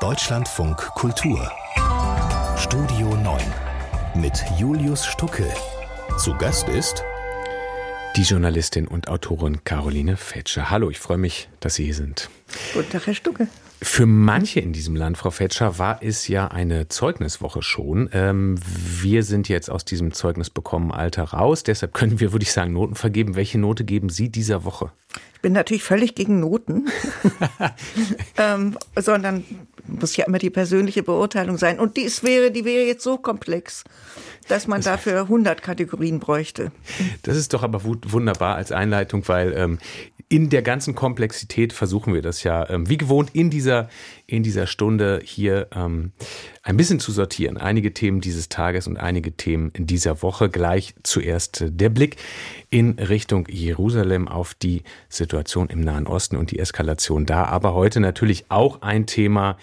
Deutschlandfunk Kultur Studio 9 mit Julius Stucke. Zu Gast ist die Journalistin und Autorin Caroline Fetscher. Hallo, ich freue mich, dass Sie hier sind. Guten Tag, Herr Stucke. Für manche in diesem Land, Frau Fetscher, war es ja eine Zeugniswoche schon. Ähm, wir sind jetzt aus diesem Zeugnis bekommen Alter raus. Deshalb können wir, würde ich sagen, Noten vergeben. Welche Note geben Sie dieser Woche? Ich bin natürlich völlig gegen Noten, ähm, sondern muss ja immer die persönliche Beurteilung sein. Und die wäre, die wäre jetzt so komplex, dass man dafür 100 Kategorien bräuchte. Das ist doch aber wunderbar als Einleitung, weil ähm, in der ganzen Komplexität versuchen wir das ja ähm, wie gewohnt in dieser, in dieser Stunde hier ähm, ein bisschen zu sortieren. Einige Themen dieses Tages und einige Themen dieser Woche. Gleich zuerst der Blick in Richtung Jerusalem auf die Situation im Nahen Osten und die Eskalation da. Aber heute natürlich auch ein Thema,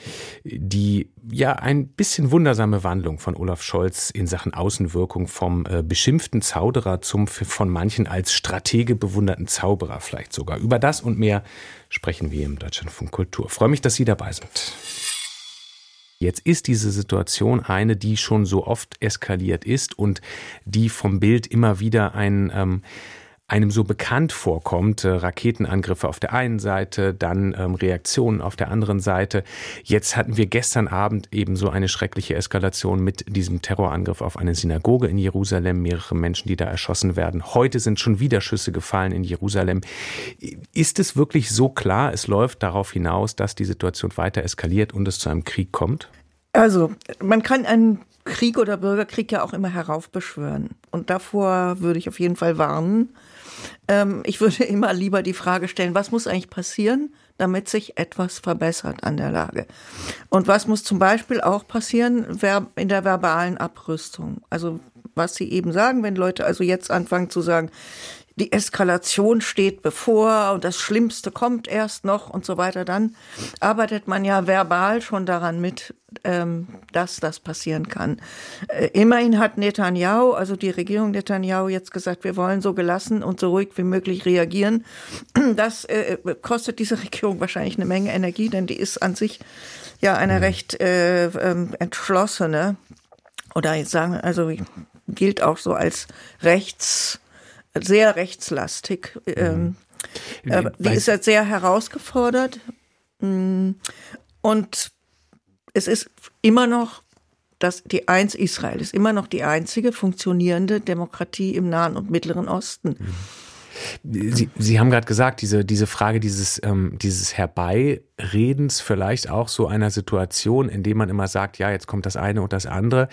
die ja ein bisschen wundersame Wandlung von Olaf Scholz in Sachen Außenwirkung vom äh, beschimpften Zauderer zum von manchen als Stratege bewunderten Zauberer vielleicht sogar. Über das und mehr sprechen wir im Deutschlandfunk Kultur. Freue mich, dass Sie dabei sind. Jetzt ist diese Situation eine, die schon so oft eskaliert ist und die vom Bild immer wieder ein ähm, einem so bekannt vorkommt. Äh, Raketenangriffe auf der einen Seite, dann ähm, Reaktionen auf der anderen Seite. Jetzt hatten wir gestern Abend eben so eine schreckliche Eskalation mit diesem Terrorangriff auf eine Synagoge in Jerusalem, mehrere Menschen, die da erschossen werden. Heute sind schon wieder Schüsse gefallen in Jerusalem. Ist es wirklich so klar, es läuft darauf hinaus, dass die Situation weiter eskaliert und es zu einem Krieg kommt? Also, man kann einen Krieg oder Bürgerkrieg ja auch immer heraufbeschwören. Und davor würde ich auf jeden Fall warnen. Ähm, ich würde immer lieber die Frage stellen, was muss eigentlich passieren, damit sich etwas verbessert an der Lage? Und was muss zum Beispiel auch passieren in der verbalen Abrüstung? Also was Sie eben sagen, wenn Leute also jetzt anfangen zu sagen, die Eskalation steht bevor und das Schlimmste kommt erst noch und so weiter, dann arbeitet man ja verbal schon daran mit, ähm, dass das passieren kann. Äh, immerhin hat Netanyahu, also die Regierung Netanyahu, jetzt gesagt, wir wollen so gelassen und so ruhig wie möglich reagieren. Das äh, kostet diese Regierung wahrscheinlich eine Menge Energie, denn die ist an sich ja eine mhm. recht äh, ähm, entschlossene oder jetzt sagen, also gilt auch so als rechts sehr rechtslastig. Mhm. Ähm, äh, die ist jetzt sehr herausgefordert. Mm, und es ist immer noch dass die eins Israel ist immer noch die einzige funktionierende Demokratie im Nahen und Mittleren Osten. Mhm. Sie, Sie haben gerade gesagt, diese, diese Frage dieses, ähm, dieses Herbeiredens vielleicht auch so einer Situation, in dem man immer sagt, ja, jetzt kommt das eine und das andere.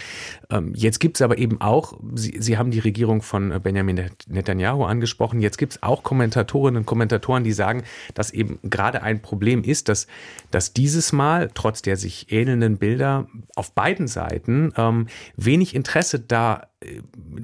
Ähm, jetzt gibt es aber eben auch, Sie, Sie haben die Regierung von Benjamin Netanyahu angesprochen, jetzt gibt es auch Kommentatorinnen und Kommentatoren, die sagen, dass eben gerade ein Problem ist, dass, dass dieses Mal, trotz der sich ähnelnden Bilder auf beiden Seiten, ähm, wenig Interesse da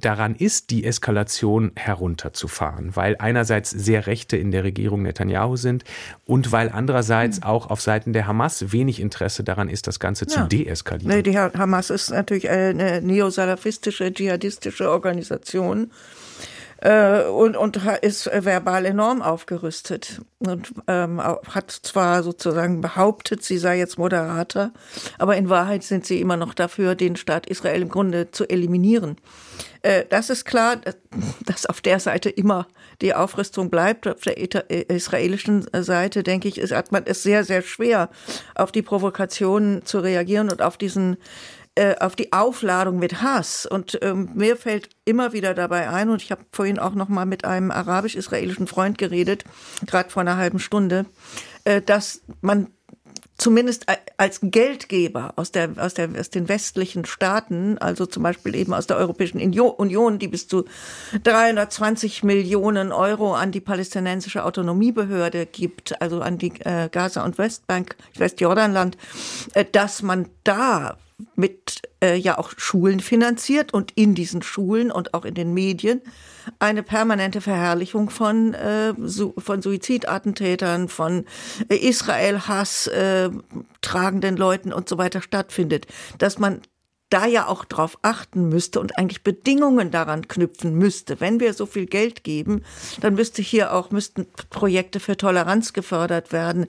daran ist, die Eskalation herunterzufahren, weil einerseits sehr Rechte in der Regierung Netanyahu sind und weil andererseits auch auf Seiten der Hamas wenig Interesse daran ist, das Ganze zu deeskalieren. Nee, die Hamas ist natürlich eine neosalafistische, dschihadistische Organisation äh, und, und ist verbal enorm aufgerüstet und ähm, hat zwar sozusagen behauptet, sie sei jetzt Moderator, aber in Wahrheit sind sie immer noch dafür, den Staat Israel im Grunde zu eliminieren. Äh, das ist klar, dass auf der Seite immer die Aufrüstung bleibt. Auf der äh, israelischen Seite, denke ich, ist, hat man es sehr, sehr schwer, auf die Provokationen zu reagieren und auf diesen äh, auf die Aufladung mit Hass. Und ähm, mir fällt immer wieder dabei ein, und ich habe vorhin auch noch mal mit einem arabisch-israelischen Freund geredet, gerade vor einer halben Stunde, äh, dass man zumindest als Geldgeber aus, der, aus, der, aus den westlichen Staaten, also zum Beispiel eben aus der Europäischen Union, die bis zu 320 Millionen Euro an die palästinensische Autonomiebehörde gibt, also an die äh, Gaza- und Westbank, Westjordanland, äh, dass man da mit äh, ja auch Schulen finanziert und in diesen Schulen und auch in den Medien eine permanente Verherrlichung von, äh, su von Suizidattentätern, von äh, Israel-Hass äh, tragenden Leuten und so weiter stattfindet. Dass man da ja auch drauf achten müsste und eigentlich Bedingungen daran knüpfen müsste. Wenn wir so viel Geld geben, dann müsste hier auch, müssten Projekte für Toleranz gefördert werden,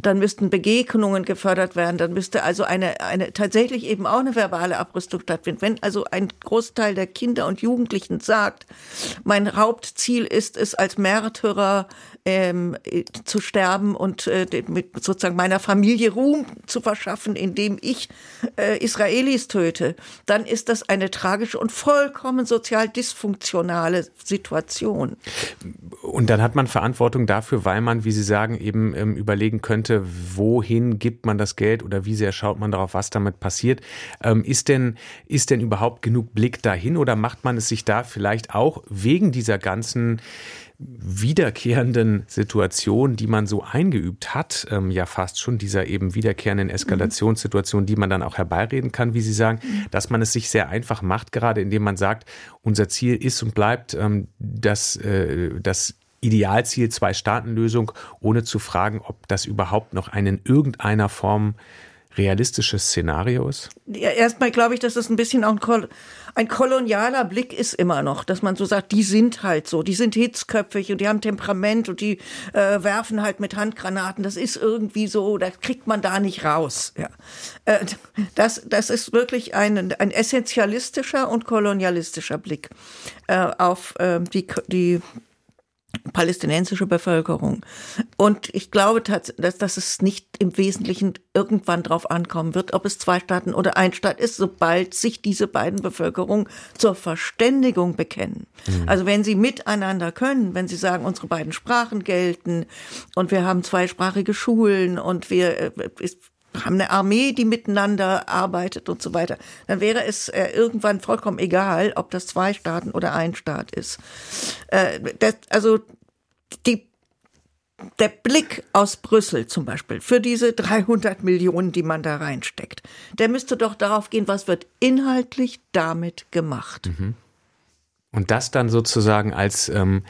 dann müssten Begegnungen gefördert werden, dann müsste also eine, eine, tatsächlich eben auch eine verbale Abrüstung stattfinden. Wenn also ein Großteil der Kinder und Jugendlichen sagt, mein Hauptziel ist es, als Märtyrer ähm, zu sterben und äh, mit sozusagen meiner Familie Ruhm zu verschaffen, indem ich äh, Israelis töte, dann ist das eine tragische und vollkommen sozial dysfunktionale Situation. Und dann hat man Verantwortung dafür, weil man, wie Sie sagen, eben ähm, überlegen könnte, wohin gibt man das Geld oder wie sehr schaut man darauf, was damit passiert. Ähm, ist denn, ist denn überhaupt genug Blick dahin oder macht man es sich da vielleicht auch wegen dieser ganzen wiederkehrenden Situation, die man so eingeübt hat, ähm, ja fast schon dieser eben wiederkehrenden Eskalationssituation, die man dann auch herbeireden kann, wie Sie sagen, dass man es sich sehr einfach macht, gerade indem man sagt, unser Ziel ist und bleibt ähm, das, äh, das Idealziel Zwei-Staaten-Lösung, ohne zu fragen, ob das überhaupt noch einen irgendeiner Form realistisches Szenario ist? Ja, erstmal glaube ich, dass das ein bisschen auch ein, Kol ein, kolonialer Blick ist immer noch, dass man so sagt, die sind halt so, die sind hitzköpfig und die haben Temperament und die äh, werfen halt mit Handgranaten. Das ist irgendwie so, das kriegt man da nicht raus. Ja. Äh, das, das ist wirklich ein, ein essentialistischer und kolonialistischer Blick äh, auf äh, die, die palästinensische Bevölkerung. Und ich glaube tatsächlich, dass, dass es nicht im Wesentlichen irgendwann darauf ankommen wird, ob es zwei Staaten oder ein Staat ist, sobald sich diese beiden Bevölkerungen zur Verständigung bekennen. Mhm. Also wenn sie miteinander können, wenn sie sagen, unsere beiden Sprachen gelten und wir haben zweisprachige Schulen und wir äh, haben eine Armee, die miteinander arbeitet und so weiter, dann wäre es äh, irgendwann vollkommen egal, ob das zwei Staaten oder ein Staat ist. Äh, das, also die der Blick aus Brüssel zum Beispiel für diese 300 Millionen, die man da reinsteckt, der müsste doch darauf gehen, was wird inhaltlich damit gemacht. Mhm. Und das dann sozusagen als ähm,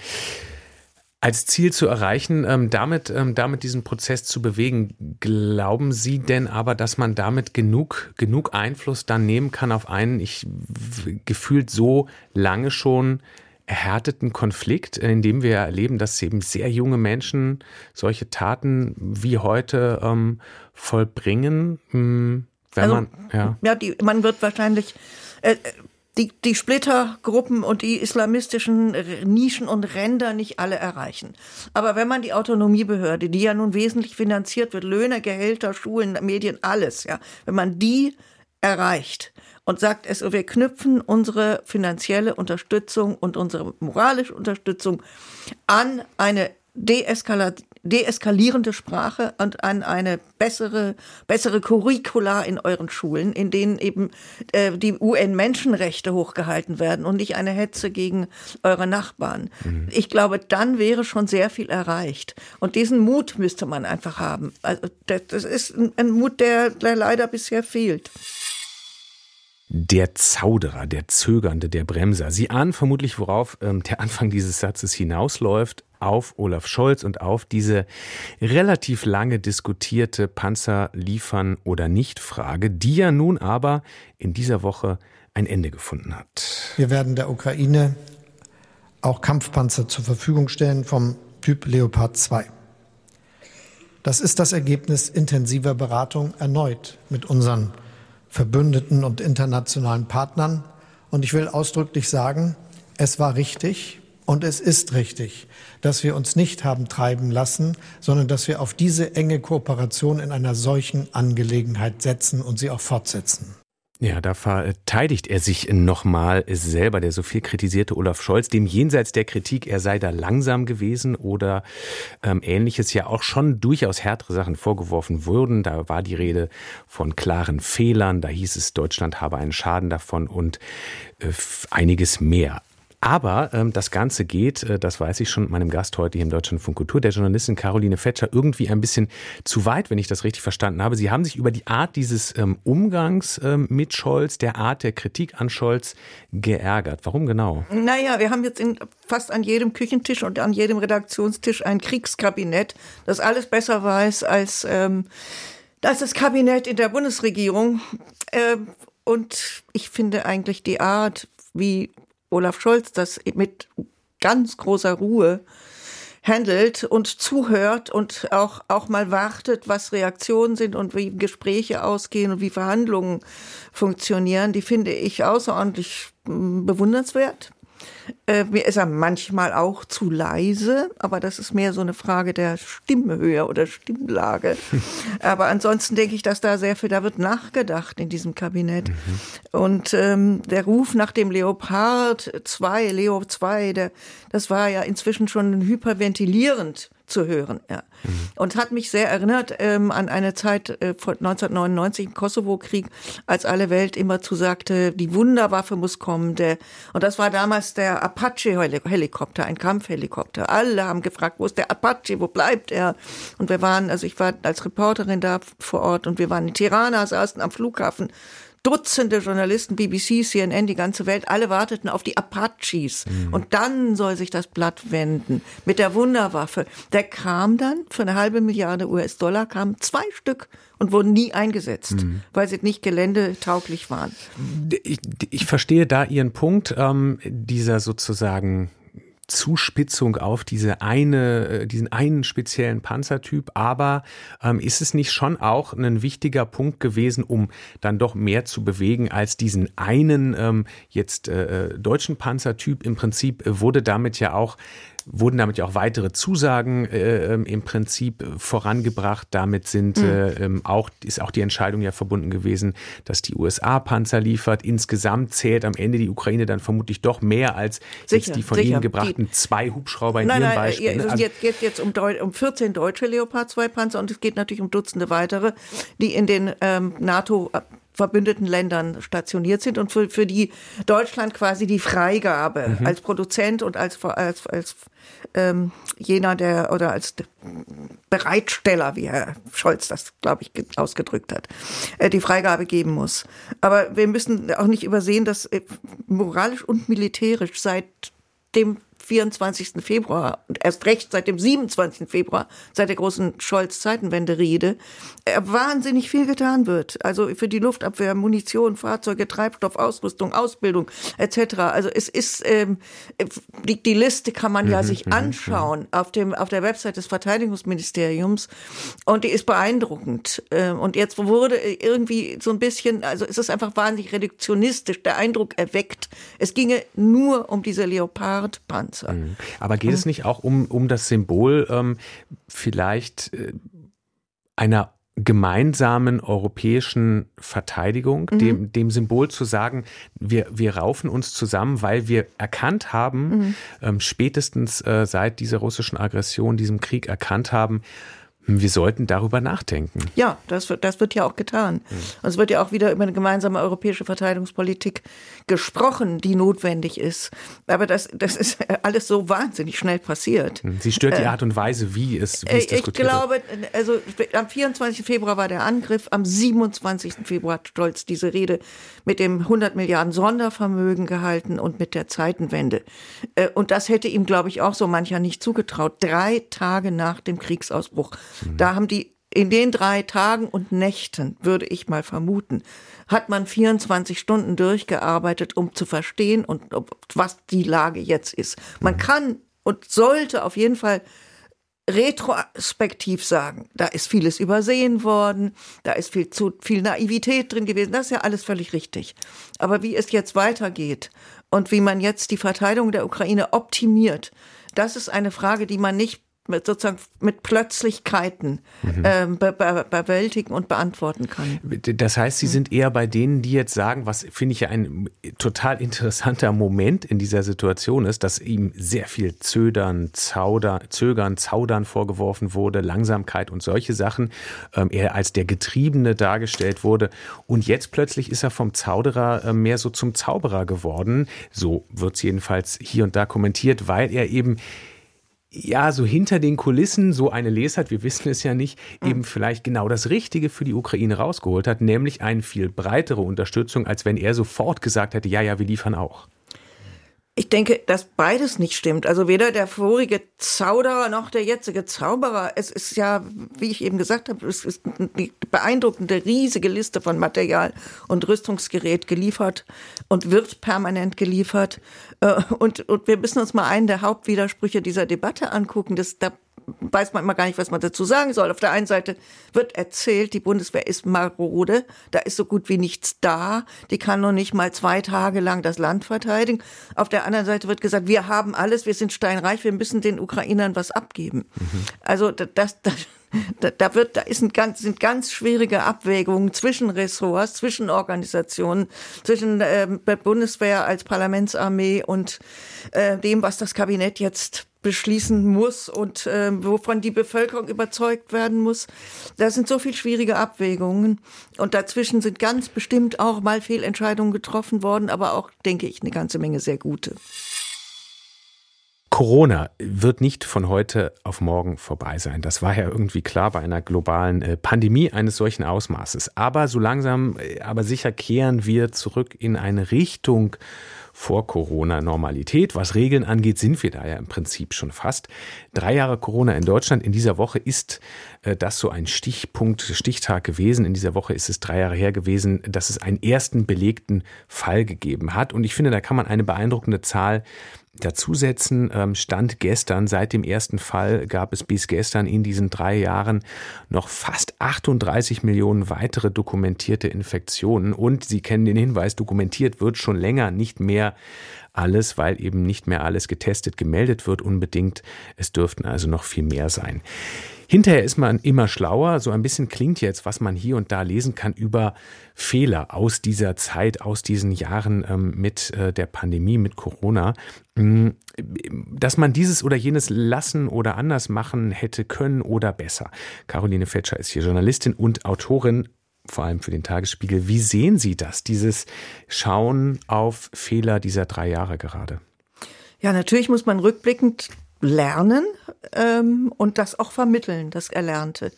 als Ziel zu erreichen, ähm, damit, ähm, damit diesen Prozess zu bewegen. Glauben Sie denn aber, dass man damit genug, genug Einfluss dann nehmen kann auf einen, ich gefühlt so lange schon erhärteten Konflikt, in dem wir erleben, dass eben sehr junge Menschen solche Taten wie heute ähm, vollbringen? Hm, wenn also, man, ja. ja, die, man wird wahrscheinlich, äh, die, die Splittergruppen und die islamistischen Nischen und Ränder nicht alle erreichen. Aber wenn man die Autonomiebehörde, die ja nun wesentlich finanziert wird, Löhne, Gehälter, Schulen, Medien, alles, ja, wenn man die erreicht und sagt, es, wir knüpfen unsere finanzielle Unterstützung und unsere moralische Unterstützung an eine Deeskalation deeskalierende Sprache und an eine bessere, bessere Curricula in euren Schulen, in denen eben äh, die UN-Menschenrechte hochgehalten werden und nicht eine Hetze gegen eure Nachbarn. Mhm. Ich glaube, dann wäre schon sehr viel erreicht. Und diesen Mut müsste man einfach haben. Also, das ist ein Mut, der, der leider bisher fehlt. Der Zauderer, der Zögernde, der Bremser. Sie ahnen vermutlich, worauf ähm, der Anfang dieses Satzes hinausläuft auf Olaf Scholz und auf diese relativ lange diskutierte Panzer liefern oder nicht Frage, die ja nun aber in dieser Woche ein Ende gefunden hat. Wir werden der Ukraine auch Kampfpanzer zur Verfügung stellen vom Typ Leopard 2. Das ist das Ergebnis intensiver Beratung erneut mit unseren Verbündeten und internationalen Partnern. Und ich will ausdrücklich sagen, es war richtig, und es ist richtig, dass wir uns nicht haben treiben lassen, sondern dass wir auf diese enge Kooperation in einer solchen Angelegenheit setzen und sie auch fortsetzen. Ja, da verteidigt er sich nochmal selber, der so viel kritisierte Olaf Scholz, dem jenseits der Kritik, er sei da langsam gewesen oder ähm, ähnliches ja auch schon durchaus härtere Sachen vorgeworfen wurden. Da war die Rede von klaren Fehlern, da hieß es, Deutschland habe einen Schaden davon und äh, einiges mehr. Aber ähm, das Ganze geht, äh, das weiß ich schon meinem Gast heute hier im Deutschlandfunk Kultur, der Journalistin Caroline Fetscher, irgendwie ein bisschen zu weit, wenn ich das richtig verstanden habe. Sie haben sich über die Art dieses ähm, Umgangs ähm, mit Scholz, der Art der Kritik an Scholz geärgert. Warum genau? Naja, wir haben jetzt in, fast an jedem Küchentisch und an jedem Redaktionstisch ein Kriegskabinett, das alles besser weiß als... Ähm, das ist das Kabinett in der Bundesregierung. Äh, und ich finde eigentlich die Art, wie Olaf Scholz das mit ganz großer Ruhe handelt und zuhört und auch, auch mal wartet, was Reaktionen sind und wie Gespräche ausgehen und wie Verhandlungen funktionieren, die finde ich außerordentlich hm, bewundernswert. Äh, mir ist er manchmal auch zu leise, aber das ist mehr so eine Frage der Stimmhöhe oder Stimmlage. aber ansonsten denke ich, dass da sehr viel, da wird nachgedacht in diesem Kabinett. Mhm. Und ähm, der Ruf nach dem Leopard 2, Leo 2, der, das war ja inzwischen schon hyperventilierend zu hören. Ja. Mhm. Und hat mich sehr erinnert ähm, an eine Zeit äh, von 1999 im Kosovo-Krieg, als alle Welt immer zu sagte, die Wunderwaffe muss kommen. Der, und das war damals der Apache-Helikopter, ein Kampfhelikopter. Alle haben gefragt, wo ist der Apache, wo bleibt er? Und wir waren, also ich war als Reporterin da vor Ort und wir waren in Tirana, saßen am Flughafen Dutzende Journalisten, BBC, CNN, die ganze Welt, alle warteten auf die Apaches. Mhm. Und dann soll sich das Blatt wenden mit der Wunderwaffe. Der kam dann für eine halbe Milliarde US-Dollar, kamen zwei Stück und wurden nie eingesetzt, mhm. weil sie nicht geländetauglich waren. Ich, ich verstehe da Ihren Punkt, ähm, dieser sozusagen Zuspitzung auf diese eine, äh, diesen einen speziellen Panzertyp. Aber ähm, ist es nicht schon auch ein wichtiger Punkt gewesen, um dann doch mehr zu bewegen als diesen einen ähm, jetzt äh, äh deutschen Panzertyp? Im Prinzip wurde damit ja auch wurden damit ja auch weitere Zusagen äh, ähm, im Prinzip vorangebracht. Damit sind mhm. äh, auch, ist auch die Entscheidung ja verbunden gewesen, dass die USA Panzer liefert. Insgesamt zählt am Ende die Ukraine dann vermutlich doch mehr als sicher, jetzt die von sicher. Ihnen gebrachten die, zwei Hubschrauber in nein, Ihrem nein, Beispiel. Es also, geht jetzt, jetzt um, um 14 deutsche Leopard 2 Panzer und es geht natürlich um Dutzende weitere, die in den ähm, NATO verbündeten Ländern stationiert sind und für, für die Deutschland quasi die Freigabe mhm. als Produzent und als, als, als ähm, jener, der oder als Bereitsteller, wie Herr Scholz das, glaube ich, ausgedrückt hat, äh, die Freigabe geben muss. Aber wir müssen auch nicht übersehen, dass äh, moralisch und militärisch seit dem 24. Februar und erst recht seit dem 27. Februar, seit der großen Scholz-Zeitenwende-Rede, äh, wahnsinnig viel getan wird. Also für die Luftabwehr, Munition, Fahrzeuge, Treibstoff, Ausrüstung, Ausbildung etc. Also es ist ähm, die, die Liste kann man ja mhm, sich mhm, anschauen mhm. auf dem auf der Website des Verteidigungsministeriums und die ist beeindruckend. Ähm, und jetzt wurde irgendwie so ein bisschen, also es ist einfach wahnsinnig reduktionistisch der Eindruck erweckt, es ginge nur um diese Leopard-Panzer. Panzer. Mhm. Aber geht es nicht auch um, um das Symbol ähm, vielleicht äh, einer gemeinsamen europäischen Verteidigung, mhm. dem, dem Symbol zu sagen, wir, wir raufen uns zusammen, weil wir erkannt haben, mhm. ähm, spätestens äh, seit dieser russischen Aggression, diesem Krieg erkannt haben, wir sollten darüber nachdenken. Ja, das wird, das wird ja auch getan. Mhm. Und es wird ja auch wieder über eine gemeinsame europäische Verteidigungspolitik gesprochen, die notwendig ist. Aber das, das ist alles so wahnsinnig schnell passiert. Hm. Sie stört die äh, Art und Weise, wie es, wie es ich diskutiert Ich glaube, also am 24. Februar war der Angriff, am 27. Februar hat Stolz diese Rede mit dem 100 Milliarden Sondervermögen gehalten und mit der Zeitenwende. Äh, und das hätte ihm, glaube ich, auch so mancher nicht zugetraut. Drei Tage nach dem Kriegsausbruch. Mhm. Da haben die in den drei Tagen und Nächten, würde ich mal vermuten, hat man 24 Stunden durchgearbeitet, um zu verstehen und was die Lage jetzt ist. Man mhm. kann und sollte auf jeden Fall retrospektiv sagen, da ist vieles übersehen worden, da ist viel zu viel Naivität drin gewesen, das ist ja alles völlig richtig. Aber wie es jetzt weitergeht und wie man jetzt die Verteidigung der Ukraine optimiert, das ist eine Frage, die man nicht mit sozusagen mit Plötzlichkeiten mhm. ähm, be be bewältigen und beantworten kann. Das heißt, Sie sind eher bei denen, die jetzt sagen, was finde ich ja ein total interessanter Moment in dieser Situation ist, dass ihm sehr viel Zödern, Zauder, Zögern, Zaudern vorgeworfen wurde, Langsamkeit und solche Sachen. Ähm, er als der Getriebene dargestellt wurde. Und jetzt plötzlich ist er vom Zauderer äh, mehr so zum Zauberer geworden. So wird es jedenfalls hier und da kommentiert, weil er eben ja, so hinter den Kulissen so eine Lesart, wir wissen es ja nicht, mhm. eben vielleicht genau das Richtige für die Ukraine rausgeholt hat, nämlich eine viel breitere Unterstützung, als wenn er sofort gesagt hätte, ja, ja, wir liefern auch. Ich denke, dass beides nicht stimmt. Also weder der vorige Zauderer noch der jetzige Zauberer. Es ist ja, wie ich eben gesagt habe, es ist eine beeindruckende, riesige Liste von Material und Rüstungsgerät geliefert und wird permanent geliefert. Äh, und, und wir müssen uns mal einen der Hauptwidersprüche dieser Debatte angucken. Das, da weiß man immer gar nicht, was man dazu sagen soll. Auf der einen Seite wird erzählt, die Bundeswehr ist marode, da ist so gut wie nichts da, die kann noch nicht mal zwei Tage lang das Land verteidigen. Auf der anderen Seite wird gesagt, wir haben alles, wir sind steinreich, wir müssen den Ukrainern was abgeben. Mhm. Also das, das, da wird, da ist ein ganz, sind ganz schwierige Abwägungen zwischen Ressorts, zwischen Organisationen, zwischen äh, Bundeswehr als Parlamentsarmee und äh, dem, was das Kabinett jetzt beschließen muss und äh, wovon die Bevölkerung überzeugt werden muss. Da sind so viel schwierige Abwägungen und dazwischen sind ganz bestimmt auch mal Fehlentscheidungen getroffen worden, aber auch, denke ich, eine ganze Menge sehr gute. Corona wird nicht von heute auf morgen vorbei sein. Das war ja irgendwie klar bei einer globalen äh, Pandemie eines solchen Ausmaßes. Aber so langsam, äh, aber sicher kehren wir zurück in eine Richtung, vor Corona-Normalität. Was Regeln angeht, sind wir da ja im Prinzip schon fast. Drei Jahre Corona in Deutschland. In dieser Woche ist äh, das so ein Stichpunkt, Stichtag gewesen. In dieser Woche ist es drei Jahre her gewesen, dass es einen ersten belegten Fall gegeben hat. Und ich finde, da kann man eine beeindruckende Zahl dazusetzen. Ähm, Stand gestern, seit dem ersten Fall gab es bis gestern in diesen drei Jahren noch fast 38 Millionen weitere dokumentierte Infektionen. Und Sie kennen den Hinweis, dokumentiert wird schon länger nicht mehr alles, weil eben nicht mehr alles getestet, gemeldet wird unbedingt. Es dürften also noch viel mehr sein. Hinterher ist man immer schlauer. So ein bisschen klingt jetzt, was man hier und da lesen kann über Fehler aus dieser Zeit, aus diesen Jahren ähm, mit äh, der Pandemie, mit Corona. Mm, dass man dieses oder jenes lassen oder anders machen hätte können oder besser. Caroline Fetscher ist hier Journalistin und Autorin vor allem für den Tagesspiegel. Wie sehen Sie das, dieses Schauen auf Fehler dieser drei Jahre gerade? Ja, natürlich muss man rückblickend lernen ähm, und das auch vermitteln, das Erlernte.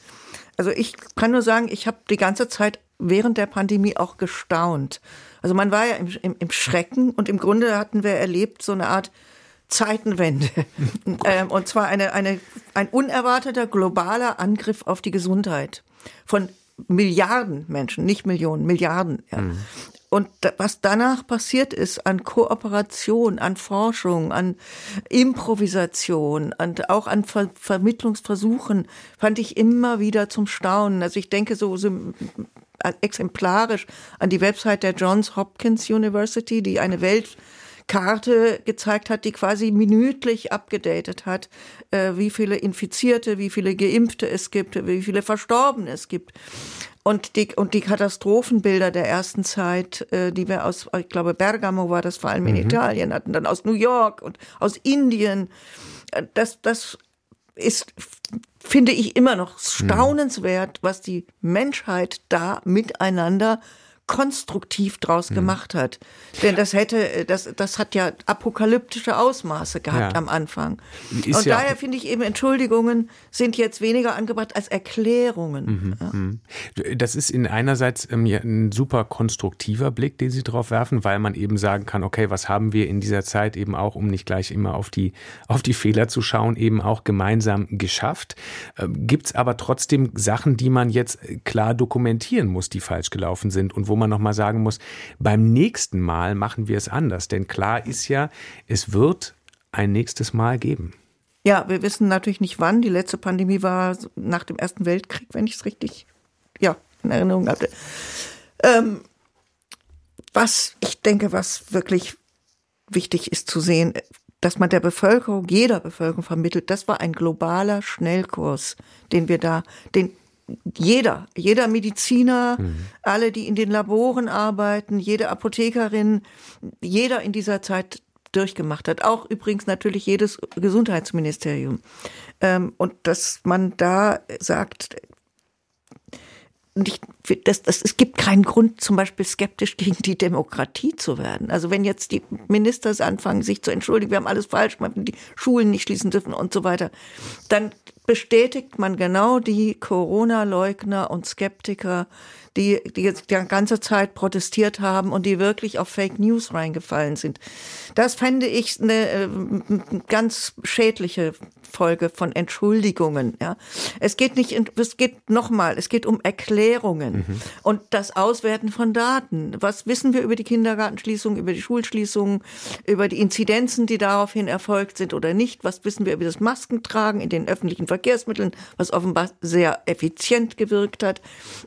Also ich kann nur sagen, ich habe die ganze Zeit während der Pandemie auch gestaunt. Also man war ja im, im, im Schrecken und im Grunde hatten wir erlebt so eine Art Zeitenwende. ähm, und zwar eine, eine, ein unerwarteter globaler Angriff auf die Gesundheit von Milliarden Menschen, nicht Millionen, Milliarden. Ja. Mhm. Und was danach passiert ist an Kooperation, an Forschung, an Improvisation und auch an Ver Vermittlungsversuchen, fand ich immer wieder zum Staunen. Also ich denke so, so exemplarisch an die Website der Johns Hopkins University, die eine Weltkarte gezeigt hat, die quasi minütlich abgedatet hat, äh, wie viele Infizierte, wie viele Geimpfte es gibt, wie viele Verstorbene es gibt. Und die, und die Katastrophenbilder der ersten Zeit, äh, die wir aus, ich glaube, Bergamo war das vor allem in mhm. Italien, hatten dann aus New York und aus Indien. Äh, das, das ist, finde ich, immer noch mhm. staunenswert, was die Menschheit da miteinander konstruktiv draus mhm. gemacht hat. Denn das hätte, das, das hat ja apokalyptische Ausmaße gehabt ja. am Anfang. Ist und ja daher finde ich eben, Entschuldigungen sind jetzt weniger angebracht als Erklärungen. Mhm, ja. Mhm. Das ist in einerseits ähm, ein super konstruktiver Blick, den Sie drauf werfen, weil man eben sagen kann, okay, was haben wir in dieser Zeit eben auch, um nicht gleich immer auf die, auf die Fehler zu schauen, eben auch gemeinsam geschafft. Ähm, Gibt es aber trotzdem Sachen, die man jetzt klar dokumentieren muss, die falsch gelaufen sind und wo man nochmal sagen muss, beim nächsten Mal machen wir es anders. Denn klar ist ja, es wird ein nächstes Mal geben. Ja, wir wissen natürlich nicht wann. Die letzte Pandemie war nach dem Ersten Weltkrieg, wenn ich es richtig ja, in Erinnerung hatte. Ähm, was ich denke, was wirklich wichtig ist zu sehen, dass man der Bevölkerung, jeder Bevölkerung vermittelt, das war ein globaler Schnellkurs, den wir da, den jeder, jeder Mediziner, mhm. alle, die in den Laboren arbeiten, jede Apothekerin, jeder in dieser Zeit durchgemacht hat. Auch übrigens natürlich jedes Gesundheitsministerium. Ähm, und dass man da sagt, nicht, das, das, es gibt keinen Grund, zum Beispiel skeptisch gegen die Demokratie zu werden. Also wenn jetzt die Minister anfangen, sich zu entschuldigen, wir haben alles falsch gemacht, die Schulen nicht schließen dürfen und so weiter, dann bestätigt man genau die Corona-Leugner und Skeptiker, die, die jetzt die ganze Zeit protestiert haben und die wirklich auf Fake News reingefallen sind. Das fände ich eine äh, ganz schädliche Folge von Entschuldigungen. Ja. Es geht nicht, es geht nochmal, es geht um Erklärungen mhm. und das Auswerten von Daten. Was wissen wir über die Kindergartenschließung, über die Schulschließungen, über die Inzidenzen, die daraufhin erfolgt sind oder nicht? Was wissen wir über das Maskentragen in den öffentlichen Verkehrsmitteln, was offenbar sehr effizient gewirkt hat?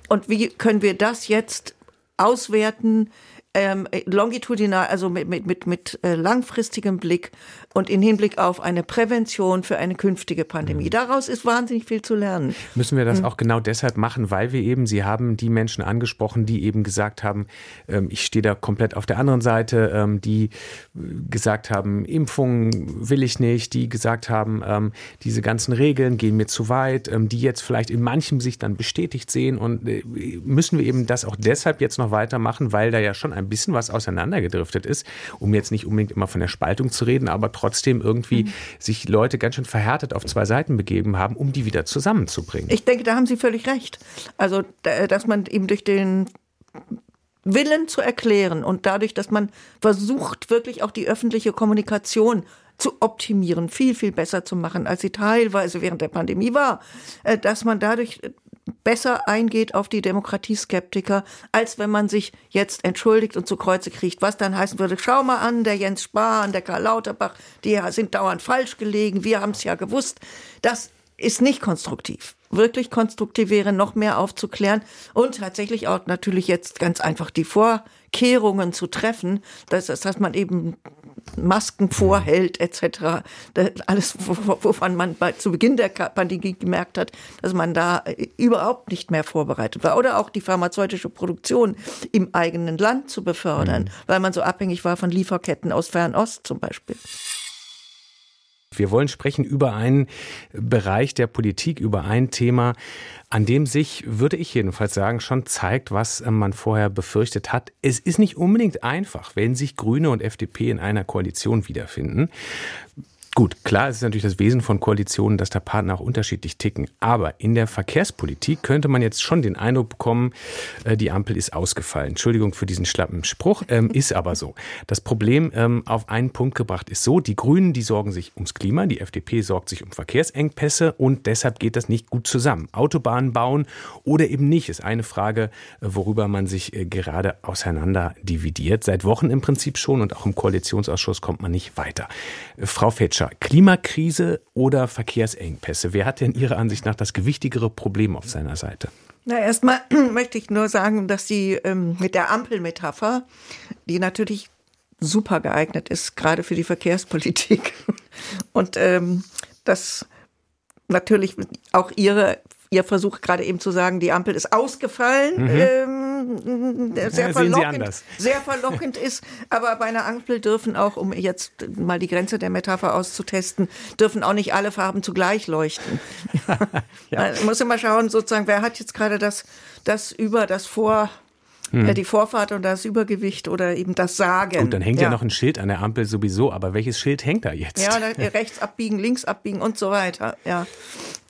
Und wie können können wir das jetzt auswerten, ähm, longitudinal, also mit, mit, mit, mit äh, langfristigem Blick und in Hinblick auf eine Prävention für eine künftige Pandemie. Mhm. Daraus ist wahnsinnig viel zu lernen. Müssen wir das mhm. auch genau deshalb machen, weil wir eben, Sie haben die Menschen angesprochen, die eben gesagt haben, ähm, ich stehe da komplett auf der anderen Seite, ähm, die gesagt haben, Impfungen will ich nicht, die gesagt haben, ähm, diese ganzen Regeln gehen mir zu weit, ähm, die jetzt vielleicht in manchem sich dann bestätigt sehen und äh, müssen wir eben das auch deshalb jetzt noch weitermachen, weil da ja schon ein bisschen was auseinandergedriftet ist, um jetzt nicht unbedingt immer von der Spaltung zu reden, aber trotzdem trotzdem irgendwie mhm. sich Leute ganz schön verhärtet auf zwei Seiten begeben haben, um die wieder zusammenzubringen. Ich denke, da haben Sie völlig recht. Also, dass man eben durch den Willen zu erklären und dadurch, dass man versucht, wirklich auch die öffentliche Kommunikation zu optimieren, viel, viel besser zu machen, als sie teilweise während der Pandemie war, äh, dass man dadurch besser eingeht auf die Demokratieskeptiker, als wenn man sich jetzt entschuldigt und zu Kreuze kriegt, was dann heißen würde, schau mal an, der Jens Spahn, der Karl Lauterbach, die sind dauernd falsch gelegen, wir haben es ja gewusst. Das ist nicht konstruktiv. Wirklich konstruktiv wäre, noch mehr aufzuklären und tatsächlich auch natürlich jetzt ganz einfach die Vorkehrungen zu treffen, dass, dass man eben Masken vorhält etc. Alles, wovon man bei, zu Beginn der Pandemie gemerkt hat, dass man da äh, überhaupt nicht mehr vorbereitet war. Oder auch die pharmazeutische Produktion im eigenen Land zu befördern, mhm. weil man so abhängig war von Lieferketten aus Fernost zum Beispiel. Wir wollen sprechen über einen Bereich der Politik, über ein Thema, an dem sich, würde ich jedenfalls sagen, schon zeigt, was man vorher befürchtet hat. Es ist nicht unbedingt einfach, wenn sich Grüne und FDP in einer Koalition wiederfinden. Gut, klar, es ist natürlich das Wesen von Koalitionen, dass da Partner auch unterschiedlich ticken. Aber in der Verkehrspolitik könnte man jetzt schon den Eindruck bekommen, äh, die Ampel ist ausgefallen. Entschuldigung für diesen schlappen Spruch, ähm, ist aber so. Das Problem ähm, auf einen Punkt gebracht ist so, die Grünen, die sorgen sich ums Klima, die FDP sorgt sich um Verkehrsengpässe und deshalb geht das nicht gut zusammen. Autobahnen bauen oder eben nicht, ist eine Frage, äh, worüber man sich äh, gerade auseinander dividiert. Seit Wochen im Prinzip schon und auch im Koalitionsausschuss kommt man nicht weiter. Frau Fetscher, Fischer, Klimakrise oder Verkehrsengpässe? Wer hat denn Ihrer Ansicht nach das gewichtigere Problem auf seiner Seite? Na, erstmal möchte ich nur sagen, dass Sie ähm, mit der Ampelmetapher, die natürlich super geeignet ist, gerade für die Verkehrspolitik, und ähm, dass natürlich auch Ihre Ihr Versuch gerade eben zu sagen, die Ampel ist ausgefallen, mhm. ähm, sehr, ja, verlockend, sehr verlockend ist. Aber bei einer Ampel dürfen auch, um jetzt mal die Grenze der Metapher auszutesten, dürfen auch nicht alle Farben zugleich leuchten. ja. Man muss immer schauen, sozusagen, wer hat jetzt gerade das, das über, das vor, hm. die Vorfahrt und das Übergewicht oder eben das Sagen. Gut, dann hängt ja. ja. noch ein Schild an der Ampel sowieso, aber welches Schild hängt da jetzt? Ja, rechts abbiegen, links abbiegen und so weiter. Ja.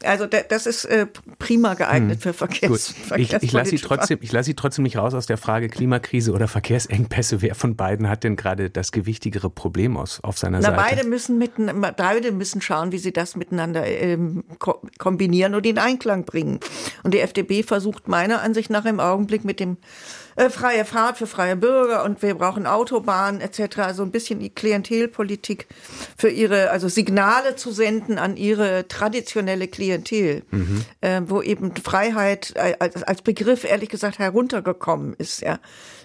Also das ist äh, prima geeignet hm. für Verkehrs. Ich, ich lasse Sie, trotzdem, ich lass Sie trotzdem nicht raus aus der Frage Klimakrise oder Verkehrsengpässe. Wer von beiden hat denn gerade das gewichtigere Problem aus, auf seiner Na, Seite? Beide müssen, mitten, beide müssen schauen, wie sie das miteinander ähm, kombinieren und in Einklang bringen. Und die FDP versucht meiner Ansicht nach im Augenblick mit dem äh, freie Fahrt für freie Bürger und wir brauchen Autobahnen etc. Also ein bisschen die Klientelpolitik für ihre, also Signale zu senden an ihre traditionelle Klientel, mhm. äh, wo eben Freiheit als, als Begriff ehrlich gesagt heruntergekommen ist. Ja.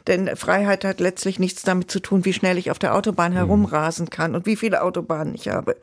Denn Freiheit hat letztlich nichts damit zu tun, wie schnell ich auf der Autobahn herumrasen kann und wie viele Autobahnen ich habe.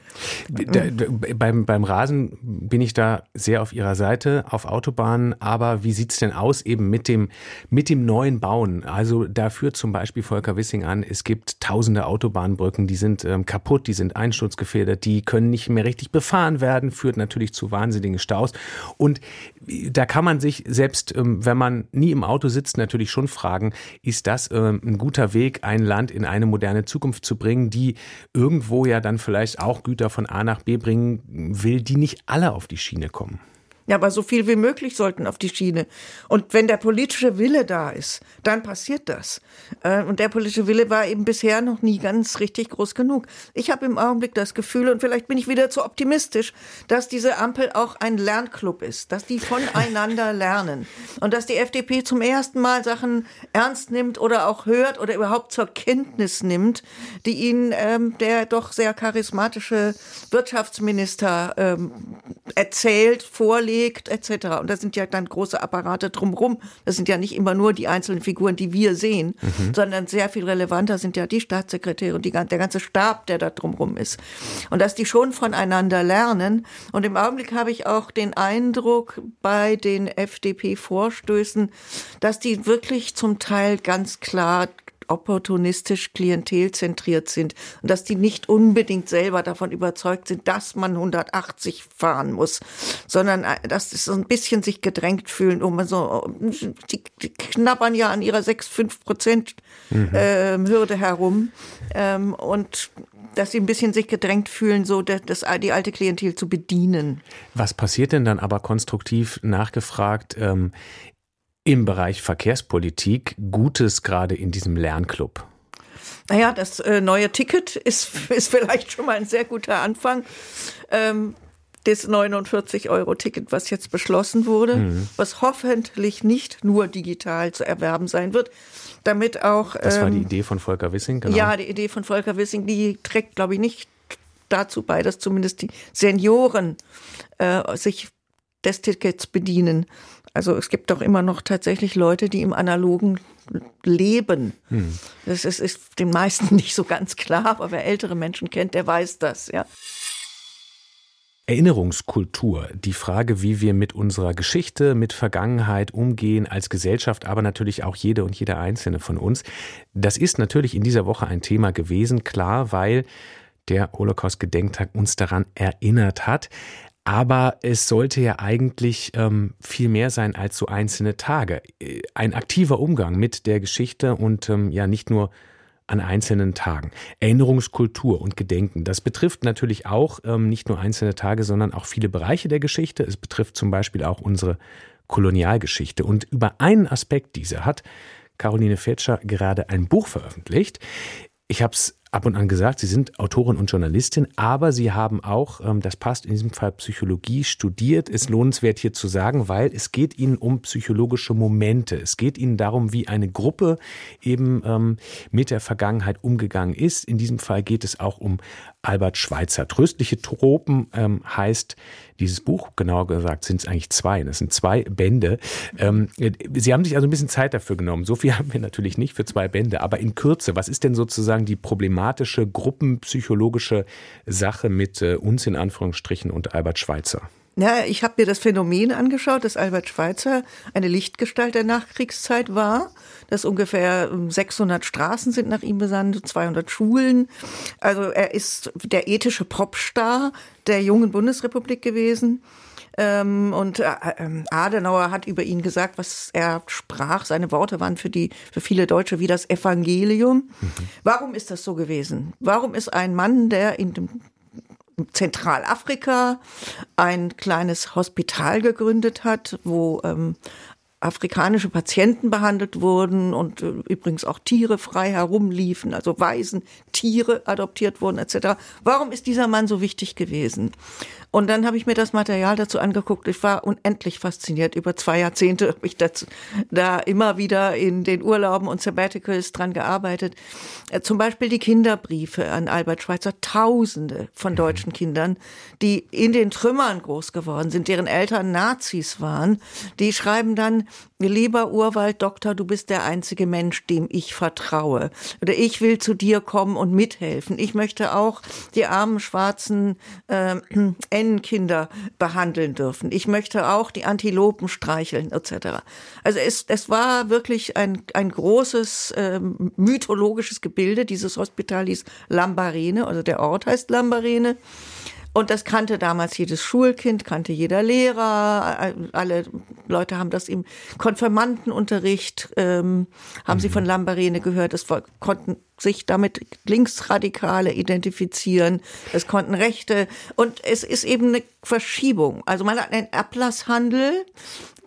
Da, da, beim, beim Rasen bin ich da sehr auf Ihrer Seite, auf Autobahnen. Aber wie sieht's denn aus eben mit dem, mit dem neuen bauen. Also da führt zum Beispiel Volker Wissing an, es gibt tausende Autobahnbrücken, die sind ähm, kaputt, die sind einsturzgefährdet, die können nicht mehr richtig befahren werden, führt natürlich zu wahnsinnigen Staus. Und da kann man sich selbst, ähm, wenn man nie im Auto sitzt, natürlich schon fragen, ist das ähm, ein guter Weg, ein Land in eine moderne Zukunft zu bringen, die irgendwo ja dann vielleicht auch Güter von A nach B bringen will, die nicht alle auf die Schiene kommen? Ja, aber so viel wie möglich sollten auf die Schiene. Und wenn der politische Wille da ist, dann passiert das. Äh, und der politische Wille war eben bisher noch nie ganz richtig groß genug. Ich habe im Augenblick das Gefühl, und vielleicht bin ich wieder zu optimistisch, dass diese Ampel auch ein Lernclub ist, dass die voneinander lernen und dass die FDP zum ersten Mal Sachen ernst nimmt oder auch hört oder überhaupt zur Kenntnis nimmt, die ihnen ähm, der doch sehr charismatische Wirtschaftsminister ähm, erzählt, vorlegt bewegt etc. Und da sind ja dann große Apparate drumherum. Das sind ja nicht immer nur die einzelnen Figuren, die wir sehen, mhm. sondern sehr viel relevanter sind ja die Staatssekretäre und die, der ganze Stab, der da drumherum ist. Und dass die schon voneinander lernen. Und im Augenblick habe ich auch den Eindruck bei den FDP-Vorstößen, dass die wirklich zum Teil ganz klar opportunistisch klientelzentriert sind und dass die nicht unbedingt selber davon überzeugt sind, dass man 180 fahren muss, sondern äh, dass sie so ein bisschen sich gedrängt fühlen, um so, die, die knabbern ja an ihrer 6, 5 Prozent mhm. äh, Hürde herum ähm, und dass sie ein bisschen sich gedrängt fühlen, so das, das, die alte Klientel zu bedienen. Was passiert denn dann aber konstruktiv nachgefragt ähm, im Bereich Verkehrspolitik Gutes gerade in diesem Lernclub? Naja, das äh, neue Ticket ist, ist vielleicht schon mal ein sehr guter Anfang. Ähm, das 49-Euro-Ticket, was jetzt beschlossen wurde, mhm. was hoffentlich nicht nur digital zu erwerben sein wird, damit auch. Ähm, das war die ähm, Idee von Volker Wissing, genau. Ja, die Idee von Volker Wissing, die trägt, glaube ich, nicht dazu bei, dass zumindest die Senioren äh, sich des Tickets bedienen. Also es gibt doch immer noch tatsächlich Leute, die im analogen leben. Hm. Das ist, ist den meisten nicht so ganz klar, aber wer ältere Menschen kennt, der weiß das, ja. Erinnerungskultur, die Frage, wie wir mit unserer Geschichte, mit Vergangenheit umgehen als Gesellschaft, aber natürlich auch jede und jeder einzelne von uns, das ist natürlich in dieser Woche ein Thema gewesen, klar, weil der Holocaust-Gedenktag uns daran erinnert hat. Aber es sollte ja eigentlich ähm, viel mehr sein als so einzelne Tage. Äh, ein aktiver Umgang mit der Geschichte und ähm, ja nicht nur an einzelnen Tagen. Erinnerungskultur und Gedenken, das betrifft natürlich auch ähm, nicht nur einzelne Tage, sondern auch viele Bereiche der Geschichte. Es betrifft zum Beispiel auch unsere Kolonialgeschichte. Und über einen Aspekt dieser hat Caroline Fetscher gerade ein Buch veröffentlicht. Ich habe es ab und an gesagt, Sie sind Autorin und Journalistin, aber Sie haben auch, ähm, das passt in diesem Fall, Psychologie studiert. Ist lohnenswert hier zu sagen, weil es geht Ihnen um psychologische Momente. Es geht Ihnen darum, wie eine Gruppe eben ähm, mit der Vergangenheit umgegangen ist. In diesem Fall geht es auch um Albert Schweitzer. Tröstliche Tropen ähm, heißt dieses Buch, genauer gesagt sind es eigentlich zwei. Das sind zwei Bände. Ähm, Sie haben sich also ein bisschen Zeit dafür genommen. So viel haben wir natürlich nicht für zwei Bände, aber in Kürze, was ist denn sozusagen die problematische gruppenpsychologische Sache mit äh, uns in Anführungsstrichen und Albert Schweitzer? Ja, ich habe mir das Phänomen angeschaut, dass Albert Schweitzer eine Lichtgestalt der Nachkriegszeit war, dass ungefähr 600 Straßen sind nach ihm besandt, 200 Schulen. Also er ist der ethische Popstar der jungen Bundesrepublik gewesen. Ähm, und äh, ähm, Adenauer hat über ihn gesagt, was er sprach. Seine Worte waren für die, für viele Deutsche wie das Evangelium. Mhm. Warum ist das so gewesen? Warum ist ein Mann, der in dem Zentralafrika ein kleines Hospital gegründet hat, wo ähm, afrikanische Patienten behandelt wurden und äh, übrigens auch Tiere frei herumliefen, also Waisen, Tiere adoptiert wurden etc. Warum ist dieser Mann so wichtig gewesen? Und dann habe ich mir das Material dazu angeguckt. Ich war unendlich fasziniert. Über zwei Jahrzehnte habe ich das, da immer wieder in den Urlauben und Sabbaticals dran gearbeitet. Äh, zum Beispiel die Kinderbriefe an Albert Schweitzer. Tausende von mhm. deutschen Kindern, die in den Trümmern groß geworden sind, deren Eltern Nazis waren. Die schreiben dann, lieber Urwalddoktor, du bist der einzige Mensch, dem ich vertraue. Oder ich will zu dir kommen und mithelfen. Ich möchte auch die armen schwarzen äh, Ennenkinder behandeln dürfen. Ich möchte auch die Antilopen streicheln etc. Also es, es war wirklich ein, ein großes äh, mythologisches Gebilde. Dieses Hospital hieß Lambarene, also der Ort heißt Lambarene. Und das kannte damals jedes Schulkind, kannte jeder Lehrer. Alle Leute haben das im Konfirmandenunterricht, ähm, haben mhm. sie von Lambarene gehört. War, konnten sich damit Linksradikale identifizieren. Es konnten Rechte. Und es ist eben eine Verschiebung. Also man hat einen Ablasshandel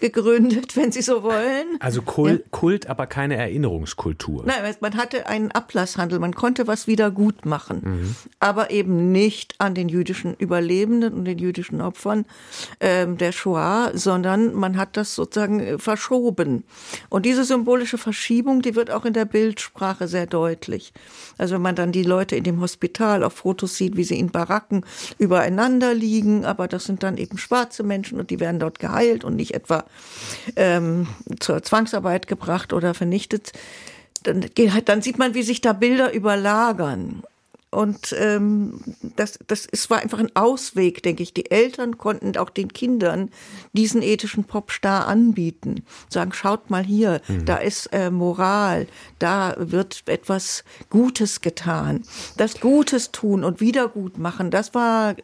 gegründet, wenn Sie so wollen. Also Kult, ja. Kult aber keine Erinnerungskultur. Nein, man hatte einen Ablasshandel, man konnte was wieder gut machen, mhm. aber eben nicht an den jüdischen Überlebenden und den jüdischen Opfern ähm, der Shoah, sondern man hat das sozusagen äh, verschoben. Und diese symbolische Verschiebung, die wird auch in der Bildsprache sehr deutlich. Also wenn man dann die Leute in dem Hospital auf Fotos sieht, wie sie in Baracken übereinander liegen, aber das sind dann eben schwarze Menschen und die werden dort geheilt und nicht etwa ähm, zur Zwangsarbeit gebracht oder vernichtet, dann, dann sieht man, wie sich da Bilder überlagern. Und ähm, das, das ist, war einfach ein Ausweg, denke ich. Die Eltern konnten auch den Kindern diesen ethischen Popstar anbieten. Sagen, schaut mal hier, mhm. da ist äh, Moral, da wird etwas Gutes getan. Das Gutes tun und Wiedergutmachen, das war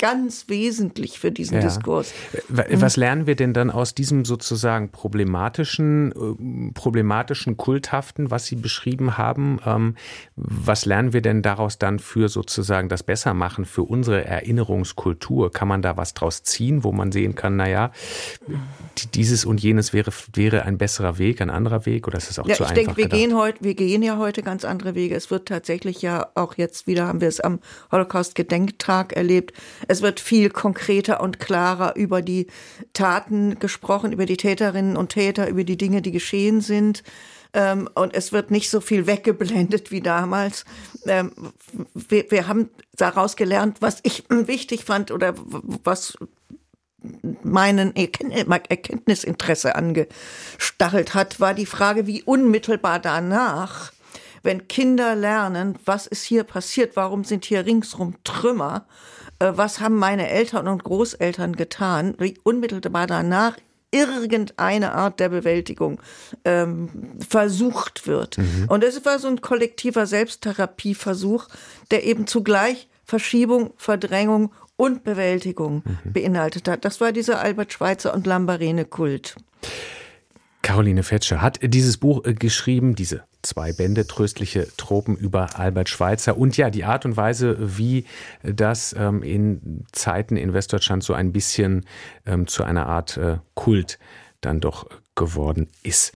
ganz wesentlich für diesen ja. Diskurs. Was lernen wir denn dann aus diesem sozusagen problematischen, äh, problematischen Kulthaften, was Sie beschrieben haben? Ähm, was lernen wir denn daraus dann für sozusagen das Bessermachen für unsere Erinnerungskultur? Kann man da was draus ziehen, wo man sehen kann, naja, dieses und jenes wäre, wäre ein besserer Weg, ein anderer Weg oder ist es auch ja, zu einfach? Ich denke, wir gehen heute, wir gehen ja heute ganz andere Wege. Es wird tatsächlich ja auch jetzt wieder, haben wir es am Holocaust-Gedenktag erlebt, es wird viel konkreter und klarer über die Taten gesprochen, über die Täterinnen und Täter, über die Dinge, die geschehen sind. Ähm, und es wird nicht so viel weggeblendet wie damals. Ähm, wir haben daraus gelernt, was ich wichtig fand oder was meinen Erkenntnisinteresse angestachelt hat, war die Frage, wie unmittelbar danach, wenn Kinder lernen, was ist hier passiert, warum sind hier ringsrum Trümmer, äh, was haben meine Eltern und Großeltern getan, wie unmittelbar danach irgendeine Art der Bewältigung ähm, versucht wird. Mhm. Und es war so ein kollektiver Selbsttherapieversuch, der eben zugleich Verschiebung, Verdrängung und Bewältigung mhm. beinhaltet hat. Das war dieser Albert Schweitzer und Lambarene-Kult. Caroline Fetscher hat dieses Buch äh, geschrieben, diese zwei Bände, Tröstliche Tropen über Albert Schweitzer. Und ja, die Art und Weise, wie das ähm, in Zeiten in Westdeutschland so ein bisschen ähm, zu einer Art äh, Kult dann doch geworden ist.